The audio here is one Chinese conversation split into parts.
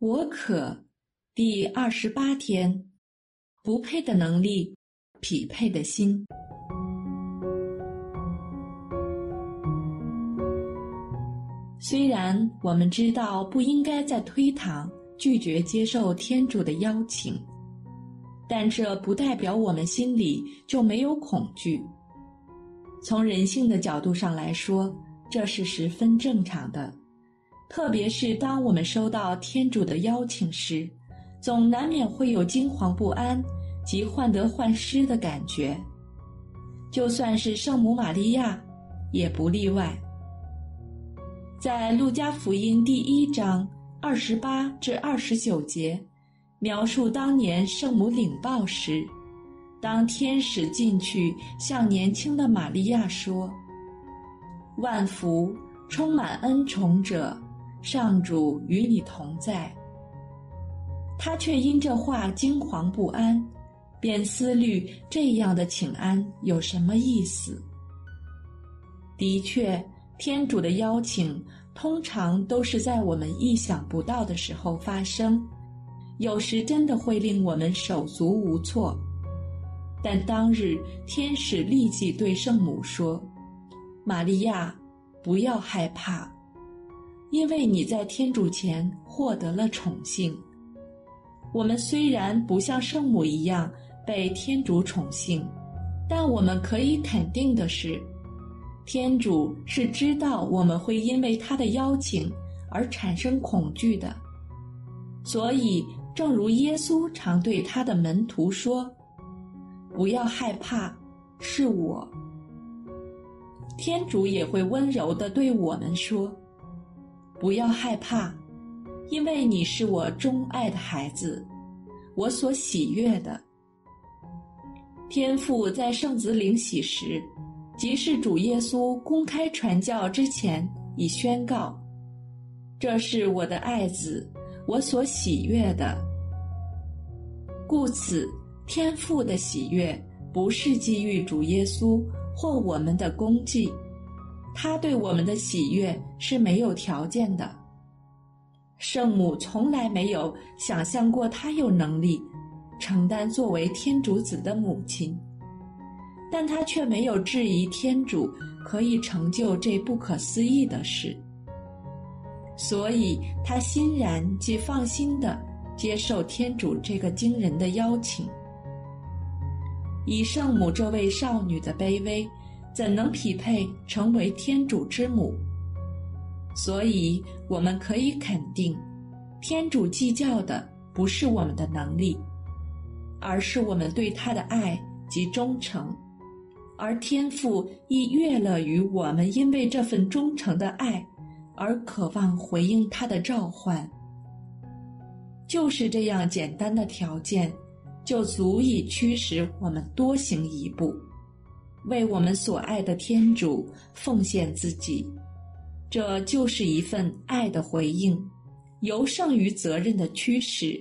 我可第二十八天，不配的能力，匹配的心。虽然我们知道不应该再推搪、拒绝接受天主的邀请，但这不代表我们心里就没有恐惧。从人性的角度上来说，这是十分正常的。特别是当我们收到天主的邀请时，总难免会有惊惶不安及患得患失的感觉。就算是圣母玛利亚，也不例外。在路加福音第一章二十八至二十九节，描述当年圣母领报时，当天使进去向年轻的玛利亚说：“万福，充满恩宠者。”上主与你同在，他却因这话惊惶不安，便思虑这样的请安有什么意思。的确，天主的邀请通常都是在我们意想不到的时候发生，有时真的会令我们手足无措。但当日天使立即对圣母说：“玛利亚，不要害怕。”因为你在天主前获得了宠幸，我们虽然不像圣母一样被天主宠幸，但我们可以肯定的是，天主是知道我们会因为他的邀请而产生恐惧的。所以，正如耶稣常对他的门徒说：“不要害怕，是我。”天主也会温柔地对我们说。不要害怕，因为你是我钟爱的孩子，我所喜悦的。天父在圣子领洗时，即是主耶稣公开传教之前，已宣告：“这是我的爱子，我所喜悦的。”故此，天父的喜悦不是基于主耶稣或我们的功绩。他对我们的喜悦是没有条件的。圣母从来没有想象过他有能力承担作为天主子的母亲，但他却没有质疑天主可以成就这不可思议的事，所以他欣然既放心的接受天主这个惊人的邀请。以圣母这位少女的卑微。怎能匹配成为天主之母？所以我们可以肯定，天主计较的不是我们的能力，而是我们对他的爱及忠诚。而天父亦悦乐于我们因为这份忠诚的爱而渴望回应他的召唤。就是这样简单的条件，就足以驱使我们多行一步。为我们所爱的天主奉献自己，这就是一份爱的回应，由胜于责任的驱使。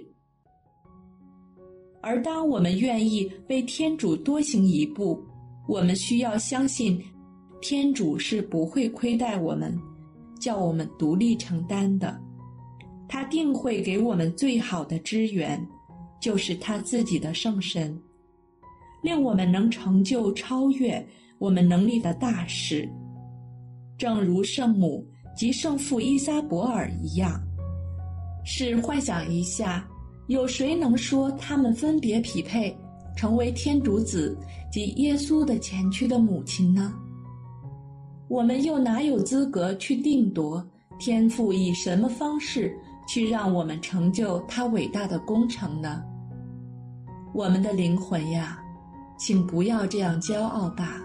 而当我们愿意为天主多行一步，我们需要相信，天主是不会亏待我们，叫我们独立承担的。他定会给我们最好的支援，就是他自己的圣神。令我们能成就超越我们能力的大事，正如圣母及圣父伊莎伯尔一样。试幻想一下，有谁能说他们分别匹配成为天主子及耶稣的前驱的母亲呢？我们又哪有资格去定夺天父以什么方式去让我们成就他伟大的工程呢？我们的灵魂呀！请不要这样骄傲吧。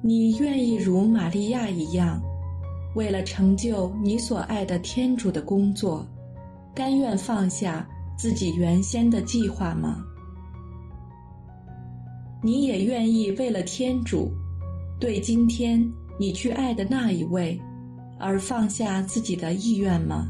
你愿意如玛利亚一样，为了成就你所爱的天主的工作，甘愿放下自己原先的计划吗？你也愿意为了天主，对今天你去爱的那一位，而放下自己的意愿吗？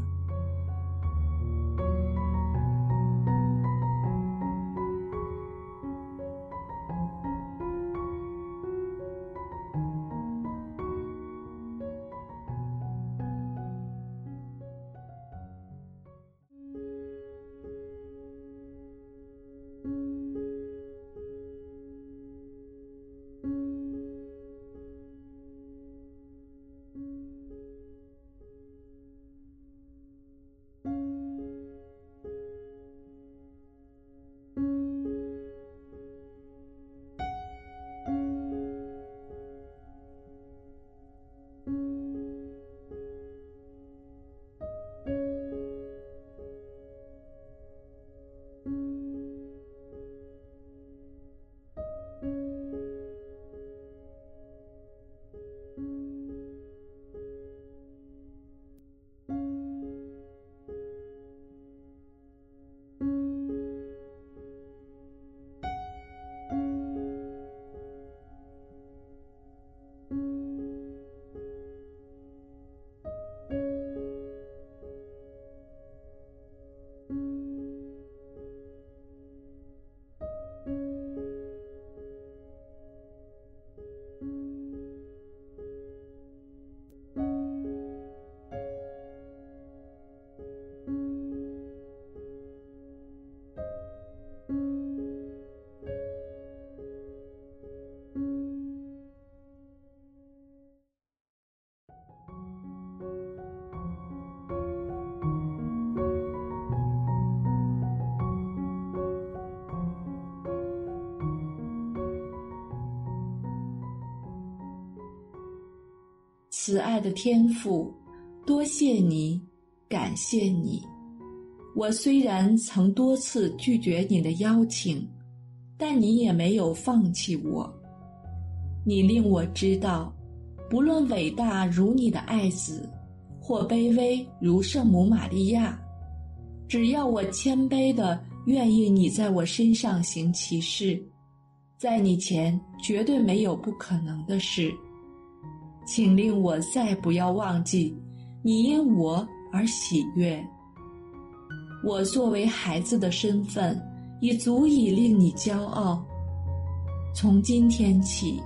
慈爱的天父，多谢你，感谢你。我虽然曾多次拒绝你的邀请，但你也没有放弃我。你令我知道，不论伟大如你的爱子，或卑微如圣母玛利亚，只要我谦卑的愿意你在我身上行其事，在你前绝对没有不可能的事。请令我再不要忘记，你因我而喜悦。我作为孩子的身份，已足以令你骄傲。从今天起，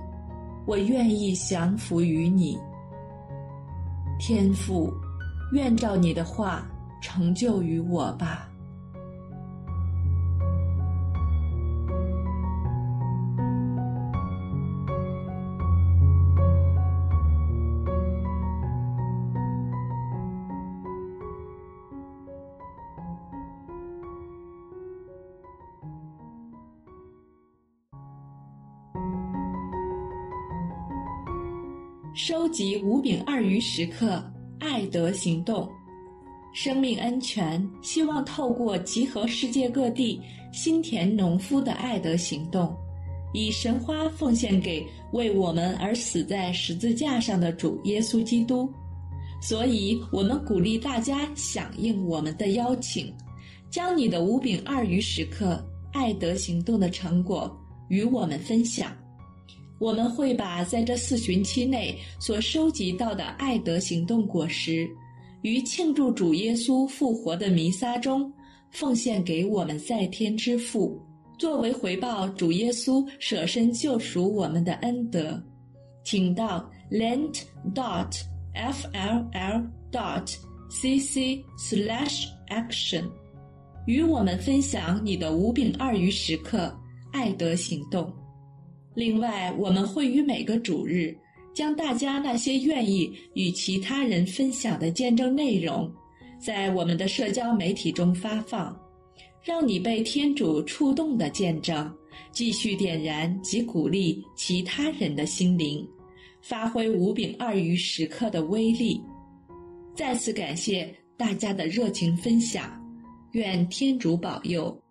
我愿意降服于你。天父，愿照你的话成就于我吧。收集五饼二鱼时刻，爱德行动，生命安全。希望透过集合世界各地新田农夫的爱德行动，以神花奉献给为我们而死在十字架上的主耶稣基督。所以，我们鼓励大家响应我们的邀请，将你的五饼二鱼时刻爱德行动的成果与我们分享。我们会把在这四旬期内所收集到的爱德行动果实，于庆祝主耶稣复活的弥撒中，奉献给我们在天之父，作为回报主耶稣舍身救赎我们的恩德。请到 lent dot f l l dot c c slash action，与我们分享你的五饼二鱼时刻爱德行动。另外，我们会于每个主日，将大家那些愿意与其他人分享的见证内容，在我们的社交媒体中发放，让你被天主触动的见证，继续点燃及鼓励其他人的心灵，发挥五饼二鱼时刻的威力。再次感谢大家的热情分享，愿天主保佑。